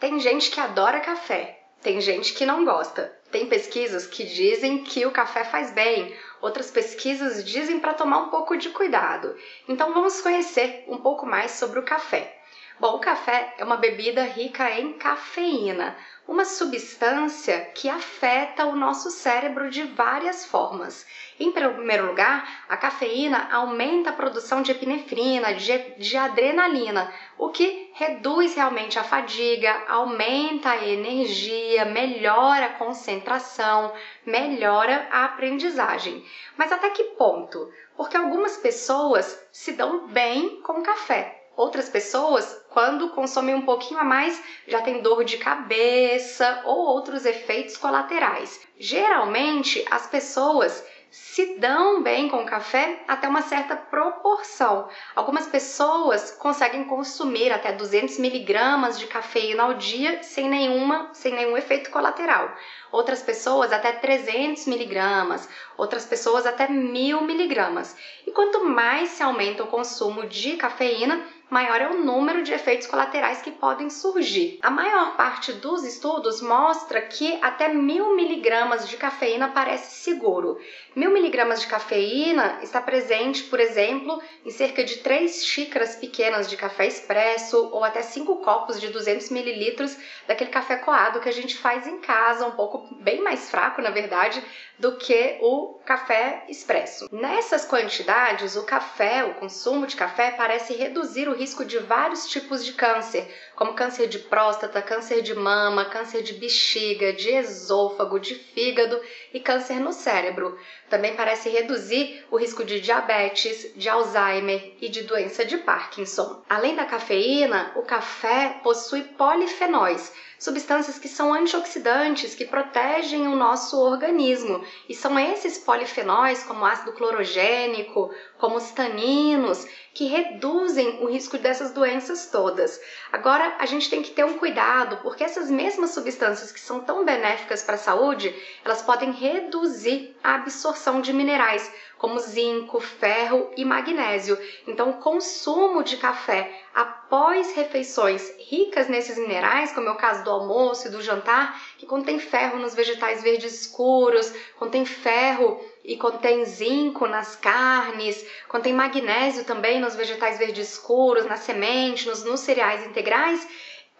Tem gente que adora café, tem gente que não gosta. Tem pesquisas que dizem que o café faz bem, outras pesquisas dizem para tomar um pouco de cuidado. Então vamos conhecer um pouco mais sobre o café. Bom, o café é uma bebida rica em cafeína, uma substância que afeta o nosso cérebro de várias formas. Em primeiro lugar, a cafeína aumenta a produção de epinefrina, de, de adrenalina, o que reduz realmente a fadiga, aumenta a energia, melhora a concentração, melhora a aprendizagem. Mas até que ponto? Porque algumas pessoas se dão bem com café, Outras pessoas, quando consomem um pouquinho a mais, já tem dor de cabeça ou outros efeitos colaterais. Geralmente, as pessoas se dão bem com o café até uma certa proporção. Algumas pessoas conseguem consumir até 200 miligramas de cafeína ao dia sem, nenhuma, sem nenhum efeito colateral. Outras pessoas até 300 miligramas, outras pessoas até 1000 miligramas. E quanto mais se aumenta o consumo de cafeína, maior é o número de efeitos colaterais que podem surgir. A maior parte dos estudos mostra que até mil miligramas de cafeína parece seguro. Mil miligramas de cafeína está presente, por exemplo, em cerca de 3 xícaras pequenas de café expresso ou até 5 copos de 200 mililitros daquele café coado que a gente faz em casa, um pouco bem mais fraco, na verdade, do que o café expresso. Nessas quantidades, o café, o consumo de café parece reduzir o risco de vários tipos de câncer, como câncer de próstata, câncer de mama, câncer de bexiga, de esôfago, de fígado e câncer no cérebro. Também parece reduzir o risco de diabetes, de Alzheimer e de doença de Parkinson. Além da cafeína, o café possui polifenóis, substâncias que são antioxidantes, que protegem o nosso organismo. E são esses polifenóis, como ácido clorogênico, como os taninos, que reduzem o risco dessas doenças todas. Agora, a gente tem que ter um cuidado, porque essas mesmas substâncias que são tão benéficas para a saúde, elas podem reduzir a absorção de minerais, como zinco, ferro e magnésio. Então, o consumo de café após refeições ricas nesses minerais, como é o caso do almoço e do jantar, que contém ferro nos vegetais verdes escuros, contém ferro e contém zinco nas carnes, contém magnésio também nos vegetais verdes escuros, na semente, nos, nos cereais integrais,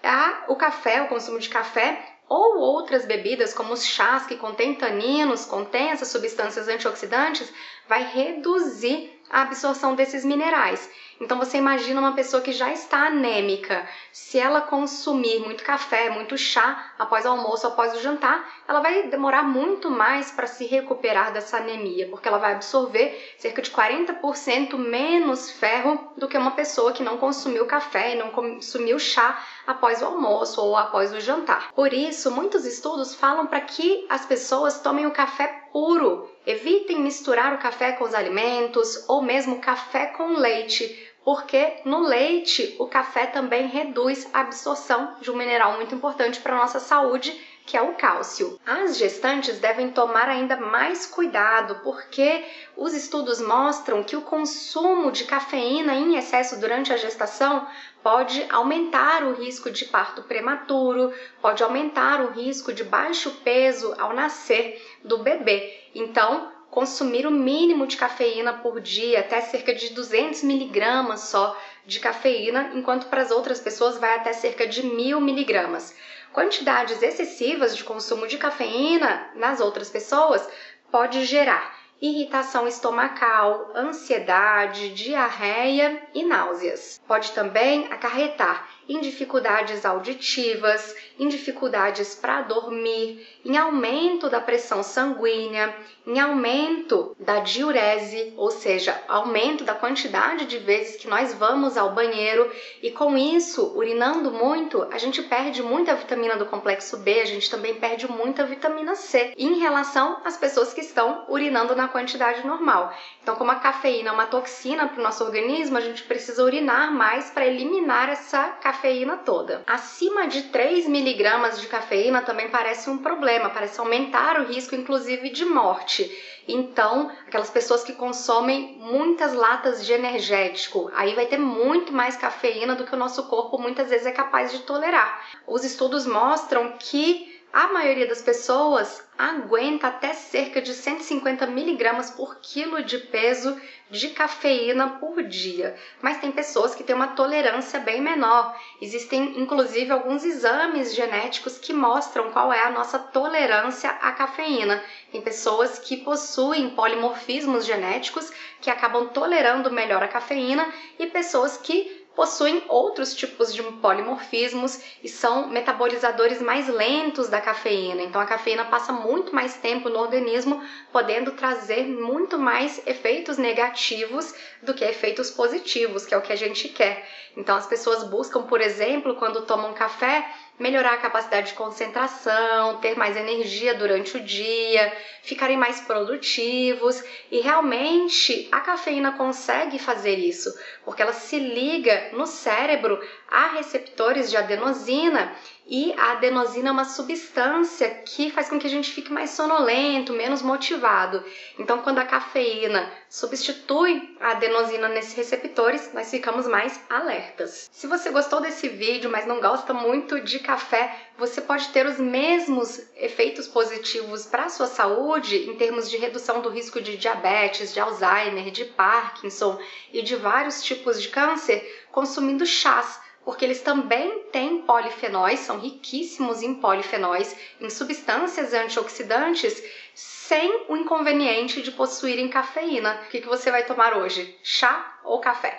a, o café, o consumo de café ou outras bebidas, como os chás que contêm taninos, contêm essas substâncias antioxidantes, vai reduzir a absorção desses minerais. Então você imagina uma pessoa que já está anêmica, se ela consumir muito café, muito chá após o almoço, após o jantar, ela vai demorar muito mais para se recuperar dessa anemia, porque ela vai absorver cerca de 40% menos ferro do que uma pessoa que não consumiu café e não consumiu chá após o almoço ou após o jantar. Por isso, muitos estudos falam para que as pessoas tomem o café puro. Evitem misturar o café com os alimentos ou mesmo café com leite, porque no leite o café também reduz a absorção de um mineral muito importante para a nossa saúde, que é o cálcio. As gestantes devem tomar ainda mais cuidado, porque os estudos mostram que o consumo de cafeína em excesso durante a gestação pode aumentar o risco de parto prematuro, pode aumentar o risco de baixo peso ao nascer do bebê. Então, consumir o mínimo de cafeína por dia, até cerca de 200 miligramas só de cafeína, enquanto para as outras pessoas vai até cerca de 1000 miligramas. Quantidades excessivas de consumo de cafeína nas outras pessoas pode gerar irritação estomacal, ansiedade, diarreia e náuseas. Pode também acarretar em dificuldades auditivas, em dificuldades para dormir, em aumento da pressão sanguínea, em aumento da diurese, ou seja, aumento da quantidade de vezes que nós vamos ao banheiro e com isso, urinando muito, a gente perde muita vitamina do complexo B, a gente também perde muita vitamina C em relação às pessoas que estão urinando na quantidade normal. Então, como a cafeína é uma toxina para o nosso organismo, a gente precisa urinar mais para eliminar essa cafeína toda. Acima de 3 miligramas de cafeína também parece um problema, parece aumentar o risco, inclusive, de morte. Então, aquelas pessoas que consomem muitas latas de energético, aí vai ter muito mais cafeína do que o nosso corpo muitas vezes é capaz de tolerar. Os estudos mostram que a maioria das pessoas aguenta até cerca de 150 miligramas por quilo de peso de cafeína por dia, mas tem pessoas que têm uma tolerância bem menor. Existem inclusive alguns exames genéticos que mostram qual é a nossa tolerância à cafeína. Tem pessoas que possuem polimorfismos genéticos que acabam tolerando melhor a cafeína e pessoas que possuem outros tipos de polimorfismos e são metabolizadores mais lentos da cafeína. Então a cafeína passa muito mais tempo no organismo, podendo trazer muito mais efeitos negativos do que efeitos positivos, que é o que a gente quer. Então as pessoas buscam, por exemplo, quando tomam café, melhorar a capacidade de concentração, ter mais energia durante o dia, ficarem mais produtivos. E realmente a cafeína consegue fazer isso, porque ela se liga no cérebro a receptores de adenosina e a adenosina é uma substância que faz com que a gente fique mais sonolento, menos motivado. Então, quando a cafeína substitui a adenosina nesses receptores, nós ficamos mais alertas. Se você gostou desse vídeo, mas não gosta muito de café, você pode ter os mesmos efeitos positivos para a sua saúde em termos de redução do risco de diabetes, de Alzheimer, de Parkinson e de vários tipos de câncer consumindo chás porque eles também têm polifenóis, são riquíssimos em polifenóis, em substâncias antioxidantes, sem o inconveniente de possuírem cafeína. O que, que você vai tomar hoje? Chá ou café?